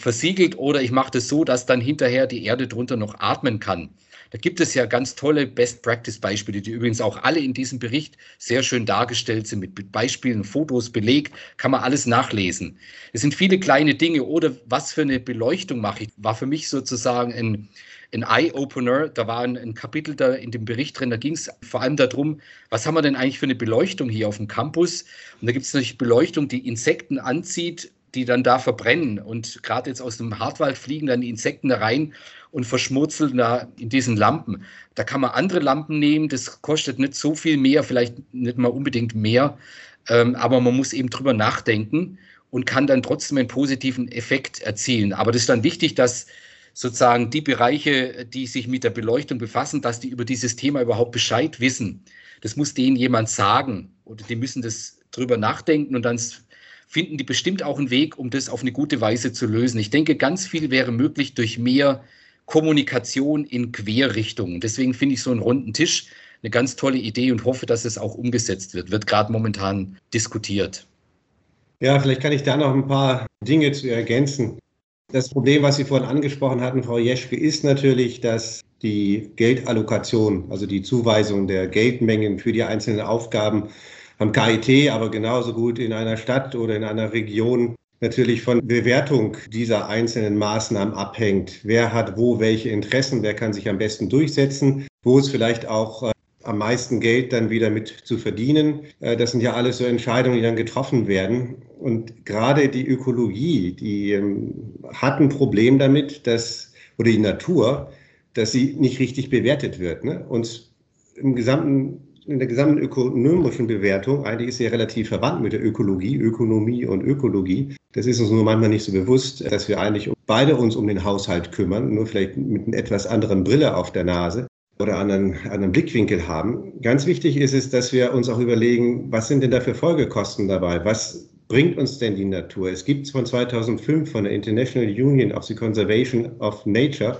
versiegelt oder ich mache das so, dass dann hinterher die Erde drunter noch atmen kann. Da gibt es ja ganz tolle Best-Practice-Beispiele, die übrigens auch alle in diesem Bericht sehr schön dargestellt sind, mit Beispielen, Fotos, Beleg, kann man alles nachlesen. Es sind viele kleine Dinge oder was für eine Beleuchtung mache ich, war für mich sozusagen ein, ein Eye-Opener. Da war ein, ein, Kapitel da in dem Bericht drin, da ging es vor allem darum, was haben wir denn eigentlich für eine Beleuchtung hier auf dem Campus? Und da gibt es natürlich Beleuchtung, die Insekten anzieht, die dann da verbrennen. Und gerade jetzt aus dem Hartwald fliegen dann die Insekten da rein und verschmurzeln da in diesen Lampen. Da kann man andere Lampen nehmen, das kostet nicht so viel mehr, vielleicht nicht mal unbedingt mehr, ähm, aber man muss eben drüber nachdenken und kann dann trotzdem einen positiven Effekt erzielen. Aber das ist dann wichtig, dass sozusagen die Bereiche, die sich mit der Beleuchtung befassen, dass die über dieses Thema überhaupt Bescheid wissen. Das muss denen jemand sagen oder die müssen das drüber nachdenken und dann finden die bestimmt auch einen Weg, um das auf eine gute Weise zu lösen. Ich denke, ganz viel wäre möglich durch mehr Kommunikation in Querrichtungen. Deswegen finde ich so einen runden Tisch eine ganz tolle Idee und hoffe, dass es auch umgesetzt wird. Wird gerade momentan diskutiert. Ja, vielleicht kann ich da noch ein paar Dinge zu ergänzen. Das Problem, was Sie vorhin angesprochen hatten, Frau Jeschke, ist natürlich, dass die Geldallokation, also die Zuweisung der Geldmengen für die einzelnen Aufgaben am KIT, aber genauso gut in einer Stadt oder in einer Region natürlich von Bewertung dieser einzelnen Maßnahmen abhängt. Wer hat wo welche Interessen, wer kann sich am besten durchsetzen, wo ist vielleicht auch äh, am meisten Geld dann wieder mit zu verdienen. Äh, das sind ja alles so Entscheidungen, die dann getroffen werden. Und gerade die Ökologie, die ähm, hat ein Problem damit, dass, oder die Natur, dass sie nicht richtig bewertet wird. Ne? Und im gesamten in der gesamten ökonomischen Bewertung, eigentlich ist sie ja relativ verwandt mit der Ökologie, Ökonomie und Ökologie. Das ist uns nur manchmal nicht so bewusst, dass wir eigentlich beide uns um den Haushalt kümmern, nur vielleicht mit einer etwas anderen Brille auf der Nase oder anderen, anderen Blickwinkel haben. Ganz wichtig ist es, dass wir uns auch überlegen, was sind denn da für Folgekosten dabei? Was bringt uns denn die Natur? Es gibt von 2005 von der International Union of the Conservation of Nature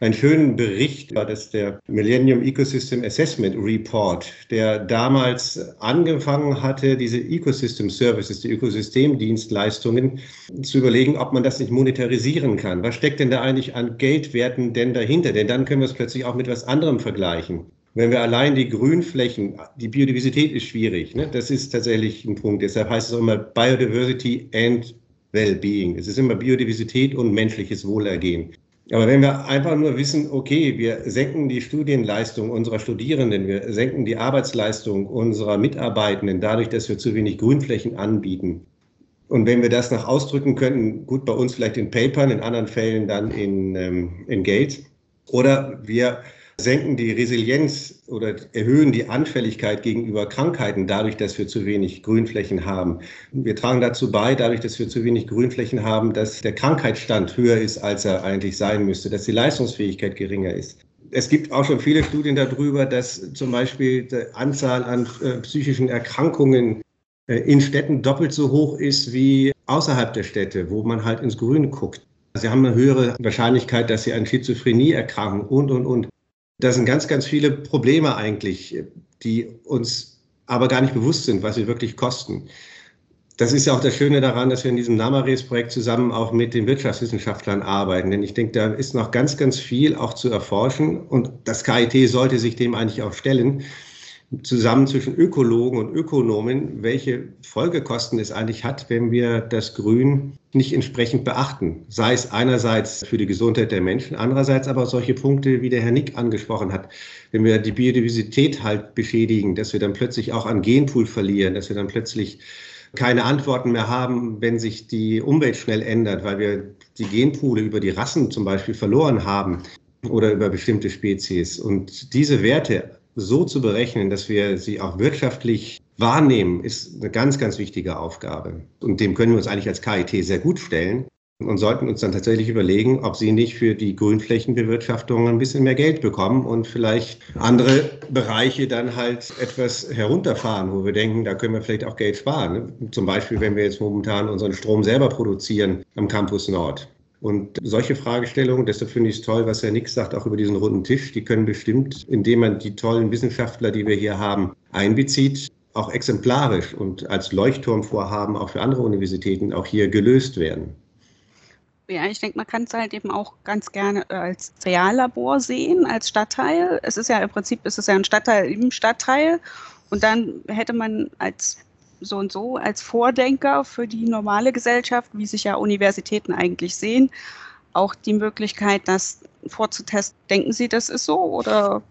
einen schönen Bericht, das ist der Millennium Ecosystem Assessment Report, der damals angefangen hatte, diese Ecosystem Services, die Ökosystemdienstleistungen zu überlegen, ob man das nicht monetarisieren kann. Was steckt denn da eigentlich an Geldwerten denn dahinter? Denn dann können wir es plötzlich auch mit was anderem vergleichen. Wenn wir allein die Grünflächen, die Biodiversität ist schwierig, ne? das ist tatsächlich ein Punkt. Deshalb heißt es auch immer Biodiversity and Well-being. Es ist immer Biodiversität und menschliches Wohlergehen. Aber wenn wir einfach nur wissen, okay, wir senken die Studienleistung unserer Studierenden, wir senken die Arbeitsleistung unserer Mitarbeitenden dadurch, dass wir zu wenig Grünflächen anbieten. Und wenn wir das noch ausdrücken könnten, gut, bei uns vielleicht in Papern, in anderen Fällen dann in, ähm, in Geld. Oder wir senken die Resilienz oder erhöhen die Anfälligkeit gegenüber Krankheiten dadurch, dass wir zu wenig Grünflächen haben. Wir tragen dazu bei, dadurch, dass wir zu wenig Grünflächen haben, dass der Krankheitsstand höher ist, als er eigentlich sein müsste, dass die Leistungsfähigkeit geringer ist. Es gibt auch schon viele Studien darüber, dass zum Beispiel die Anzahl an äh, psychischen Erkrankungen äh, in Städten doppelt so hoch ist wie außerhalb der Städte, wo man halt ins Grün guckt. Sie haben eine höhere Wahrscheinlichkeit, dass sie an Schizophrenie erkranken und, und, und. Das sind ganz, ganz viele Probleme eigentlich, die uns aber gar nicht bewusst sind, was sie wirklich kosten. Das ist ja auch das Schöne daran, dass wir in diesem Namares-Projekt zusammen auch mit den Wirtschaftswissenschaftlern arbeiten. Denn ich denke, da ist noch ganz, ganz viel auch zu erforschen. Und das KIT sollte sich dem eigentlich auch stellen zusammen zwischen Ökologen und Ökonomen, welche Folgekosten es eigentlich hat, wenn wir das Grün nicht entsprechend beachten. Sei es einerseits für die Gesundheit der Menschen, andererseits aber solche Punkte, wie der Herr Nick angesprochen hat. Wenn wir die Biodiversität halt beschädigen, dass wir dann plötzlich auch an Genpool verlieren, dass wir dann plötzlich keine Antworten mehr haben, wenn sich die Umwelt schnell ändert, weil wir die Genpoole über die Rassen zum Beispiel verloren haben oder über bestimmte Spezies. Und diese Werte so zu berechnen, dass wir sie auch wirtschaftlich wahrnehmen, ist eine ganz, ganz wichtige Aufgabe. Und dem können wir uns eigentlich als KIT sehr gut stellen und sollten uns dann tatsächlich überlegen, ob sie nicht für die Grünflächenbewirtschaftung ein bisschen mehr Geld bekommen und vielleicht andere Bereiche dann halt etwas herunterfahren, wo wir denken, da können wir vielleicht auch Geld sparen. Zum Beispiel, wenn wir jetzt momentan unseren Strom selber produzieren am Campus Nord. Und solche Fragestellungen, deshalb finde ich es toll, was Herr Nix sagt, auch über diesen runden Tisch, die können bestimmt, indem man die tollen Wissenschaftler, die wir hier haben, einbezieht, auch exemplarisch und als Leuchtturmvorhaben auch für andere Universitäten auch hier gelöst werden. Ja, ich denke, man kann es halt eben auch ganz gerne als Reallabor sehen, als Stadtteil. Es ist ja im Prinzip, es ist ja ein Stadtteil im Stadtteil. Und dann hätte man als so und so, als Vordenker für die normale Gesellschaft, wie sich ja Universitäten eigentlich sehen, auch die Möglichkeit, das vorzutesten. Denken Sie, das ist so oder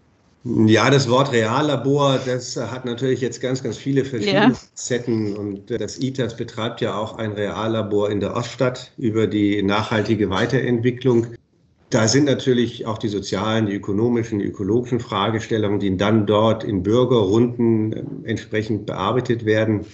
ja, das Wort Reallabor, das hat natürlich jetzt ganz, ganz viele verschiedene ja. Und das ITAS betreibt ja auch ein Reallabor in der Oststadt über die nachhaltige Weiterentwicklung. Da sind natürlich auch die sozialen, die ökonomischen, die ökologischen Fragestellungen, die dann dort in Bürgerrunden äh, entsprechend bearbeitet werden.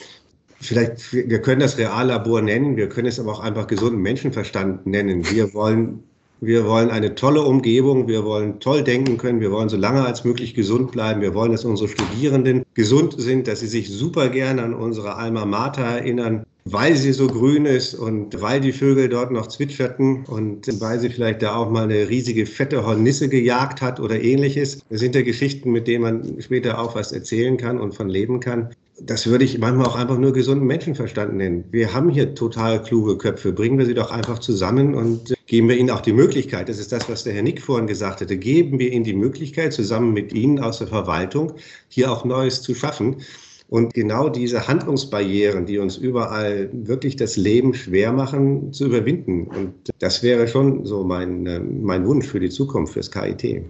Vielleicht, wir können das Reallabor nennen, wir können es aber auch einfach gesunden Menschenverstand nennen. Wir wollen wir wollen eine tolle Umgebung. Wir wollen toll denken können. Wir wollen so lange als möglich gesund bleiben. Wir wollen, dass unsere Studierenden gesund sind, dass sie sich super gerne an unsere Alma Mater erinnern, weil sie so grün ist und weil die Vögel dort noch zwitscherten und weil sie vielleicht da auch mal eine riesige fette Hornisse gejagt hat oder ähnliches. Das sind ja Geschichten, mit denen man später auch was erzählen kann und von leben kann. Das würde ich manchmal auch einfach nur gesunden Menschenverstand nennen. Wir haben hier total kluge Köpfe. Bringen wir sie doch einfach zusammen und geben wir ihnen auch die Möglichkeit. Das ist das, was der Herr Nick vorhin gesagt hatte. Geben wir ihnen die Möglichkeit, zusammen mit ihnen aus der Verwaltung hier auch Neues zu schaffen. Und genau diese Handlungsbarrieren, die uns überall wirklich das Leben schwer machen, zu überwinden. Und das wäre schon so mein, äh, mein Wunsch für die Zukunft, fürs KIT.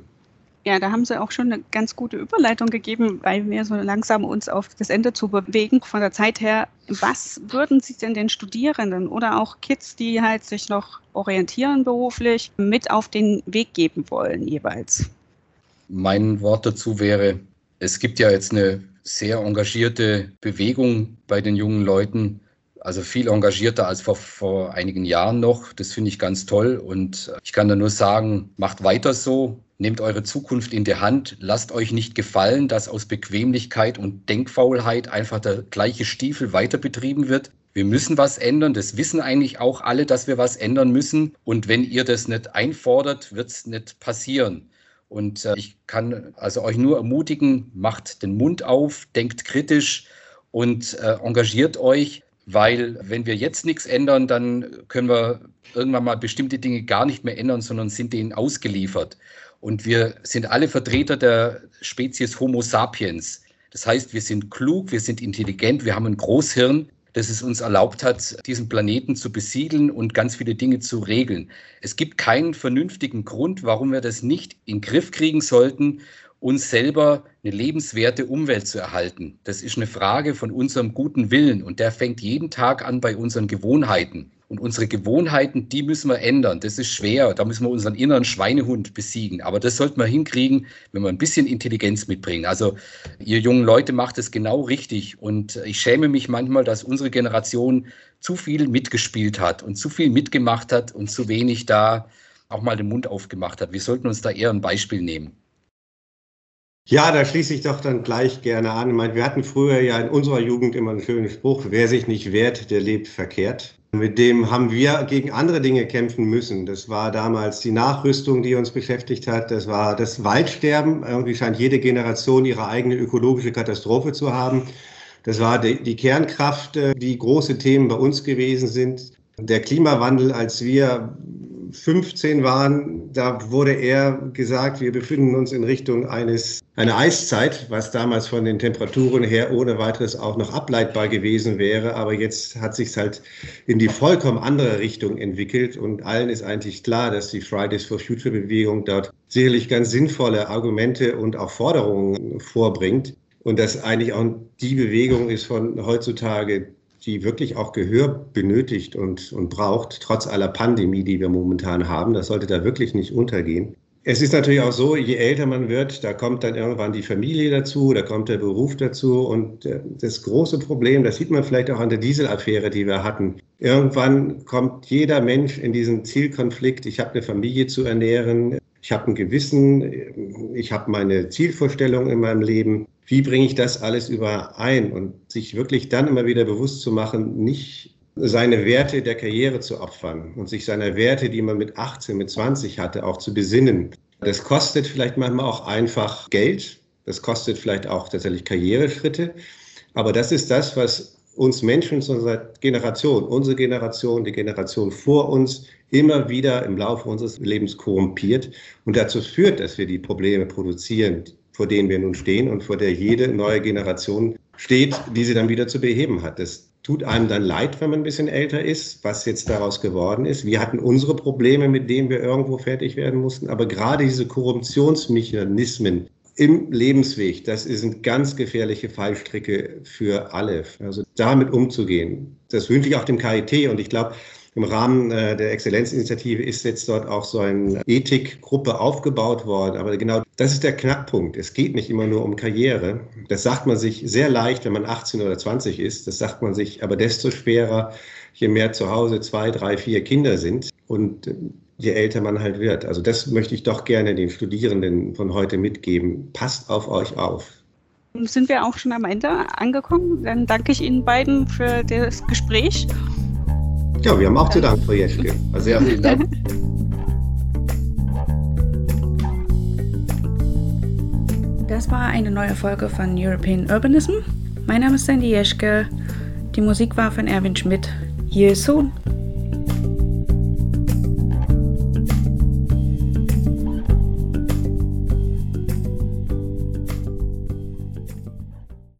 Ja, da haben Sie auch schon eine ganz gute Überleitung gegeben, weil wir so langsam uns auf das Ende zu bewegen von der Zeit her. Was würden Sie denn den Studierenden oder auch Kids, die halt sich noch orientieren beruflich, mit auf den Weg geben wollen jeweils? Mein Wort dazu wäre, es gibt ja jetzt eine sehr engagierte Bewegung bei den jungen Leuten, also viel engagierter als vor, vor einigen Jahren noch. Das finde ich ganz toll und ich kann da nur sagen, macht weiter so. Nehmt eure Zukunft in die Hand. Lasst euch nicht gefallen, dass aus Bequemlichkeit und Denkfaulheit einfach der gleiche Stiefel weiter betrieben wird. Wir müssen was ändern. Das wissen eigentlich auch alle, dass wir was ändern müssen. Und wenn ihr das nicht einfordert, wird es nicht passieren. Und äh, ich kann also euch nur ermutigen, macht den Mund auf, denkt kritisch und äh, engagiert euch, weil wenn wir jetzt nichts ändern, dann können wir irgendwann mal bestimmte Dinge gar nicht mehr ändern, sondern sind denen ausgeliefert. Und wir sind alle Vertreter der Spezies Homo sapiens. Das heißt, wir sind klug, wir sind intelligent, wir haben ein Großhirn, das es uns erlaubt hat, diesen Planeten zu besiedeln und ganz viele Dinge zu regeln. Es gibt keinen vernünftigen Grund, warum wir das nicht in den Griff kriegen sollten, uns selber eine lebenswerte Umwelt zu erhalten. Das ist eine Frage von unserem guten Willen und der fängt jeden Tag an bei unseren Gewohnheiten. Und unsere Gewohnheiten, die müssen wir ändern. Das ist schwer. Da müssen wir unseren inneren Schweinehund besiegen. Aber das sollten wir hinkriegen, wenn wir ein bisschen Intelligenz mitbringen. Also ihr jungen Leute macht es genau richtig. Und ich schäme mich manchmal, dass unsere Generation zu viel mitgespielt hat und zu viel mitgemacht hat und zu wenig da auch mal den Mund aufgemacht hat. Wir sollten uns da eher ein Beispiel nehmen. Ja, da schließe ich doch dann gleich gerne an. Ich meine, wir hatten früher ja in unserer Jugend immer einen schönen Spruch, wer sich nicht wehrt, der lebt verkehrt. Mit dem haben wir gegen andere Dinge kämpfen müssen. Das war damals die Nachrüstung, die uns beschäftigt hat. Das war das Waldsterben. Irgendwie scheint jede Generation ihre eigene ökologische Katastrophe zu haben. Das war die, die Kernkraft, äh, die große Themen bei uns gewesen sind. Der Klimawandel, als wir 15 waren, da wurde eher gesagt, wir befinden uns in Richtung eines, einer Eiszeit, was damals von den Temperaturen her ohne weiteres auch noch ableitbar gewesen wäre. Aber jetzt hat sich halt in die vollkommen andere Richtung entwickelt und allen ist eigentlich klar, dass die Fridays for Future Bewegung dort sicherlich ganz sinnvolle Argumente und auch Forderungen vorbringt. Und dass eigentlich auch die Bewegung ist von heutzutage, die wirklich auch Gehör benötigt und, und braucht, trotz aller Pandemie, die wir momentan haben. Das sollte da wirklich nicht untergehen. Es ist natürlich auch so, je älter man wird, da kommt dann irgendwann die Familie dazu, da kommt der Beruf dazu. Und äh, das große Problem, das sieht man vielleicht auch an der Dieselaffäre, die wir hatten. Irgendwann kommt jeder Mensch in diesen Zielkonflikt, ich habe eine Familie zu ernähren, ich habe ein Gewissen, ich habe meine Zielvorstellung in meinem Leben. Wie bringe ich das alles überein? Und sich wirklich dann immer wieder bewusst zu machen, nicht seine Werte der Karriere zu opfern und sich seiner Werte, die man mit 18, mit 20 hatte, auch zu besinnen. Das kostet vielleicht manchmal auch einfach Geld. Das kostet vielleicht auch tatsächlich Karriereschritte. Aber das ist das, was uns Menschen unserer Generation, unsere Generation, die Generation vor uns immer wieder im Laufe unseres Lebens korrumpiert und dazu führt, dass wir die Probleme produzieren, vor denen wir nun stehen und vor der jede neue Generation steht, die sie dann wieder zu beheben hat. Das tut einem dann leid, wenn man ein bisschen älter ist, was jetzt daraus geworden ist. Wir hatten unsere Probleme, mit denen wir irgendwo fertig werden mussten, aber gerade diese Korruptionsmechanismen im Lebensweg, das sind ganz gefährliche Fallstricke für alle. Also damit umzugehen, das wünsche ich auch dem KIT und ich glaube, im Rahmen äh, der Exzellenzinitiative ist jetzt dort auch so eine Ethikgruppe aufgebaut worden. Aber genau das ist der Knackpunkt. Es geht nicht immer nur um Karriere. Das sagt man sich sehr leicht, wenn man 18 oder 20 ist. Das sagt man sich aber desto schwerer, je mehr zu Hause zwei, drei, vier Kinder sind und je älter man halt wird. Also das möchte ich doch gerne den Studierenden von heute mitgeben. Passt auf euch auf sind wir auch schon am Ende angekommen. Dann danke ich Ihnen beiden für das Gespräch ja, wir haben auch zu danken, Frau Jeschke. Also sehr vielen Dank. Das war eine neue Folge von European Urbanism. Mein Name ist Sandy Jeschke. Die Musik war von Erwin Schmidt. Hier soon.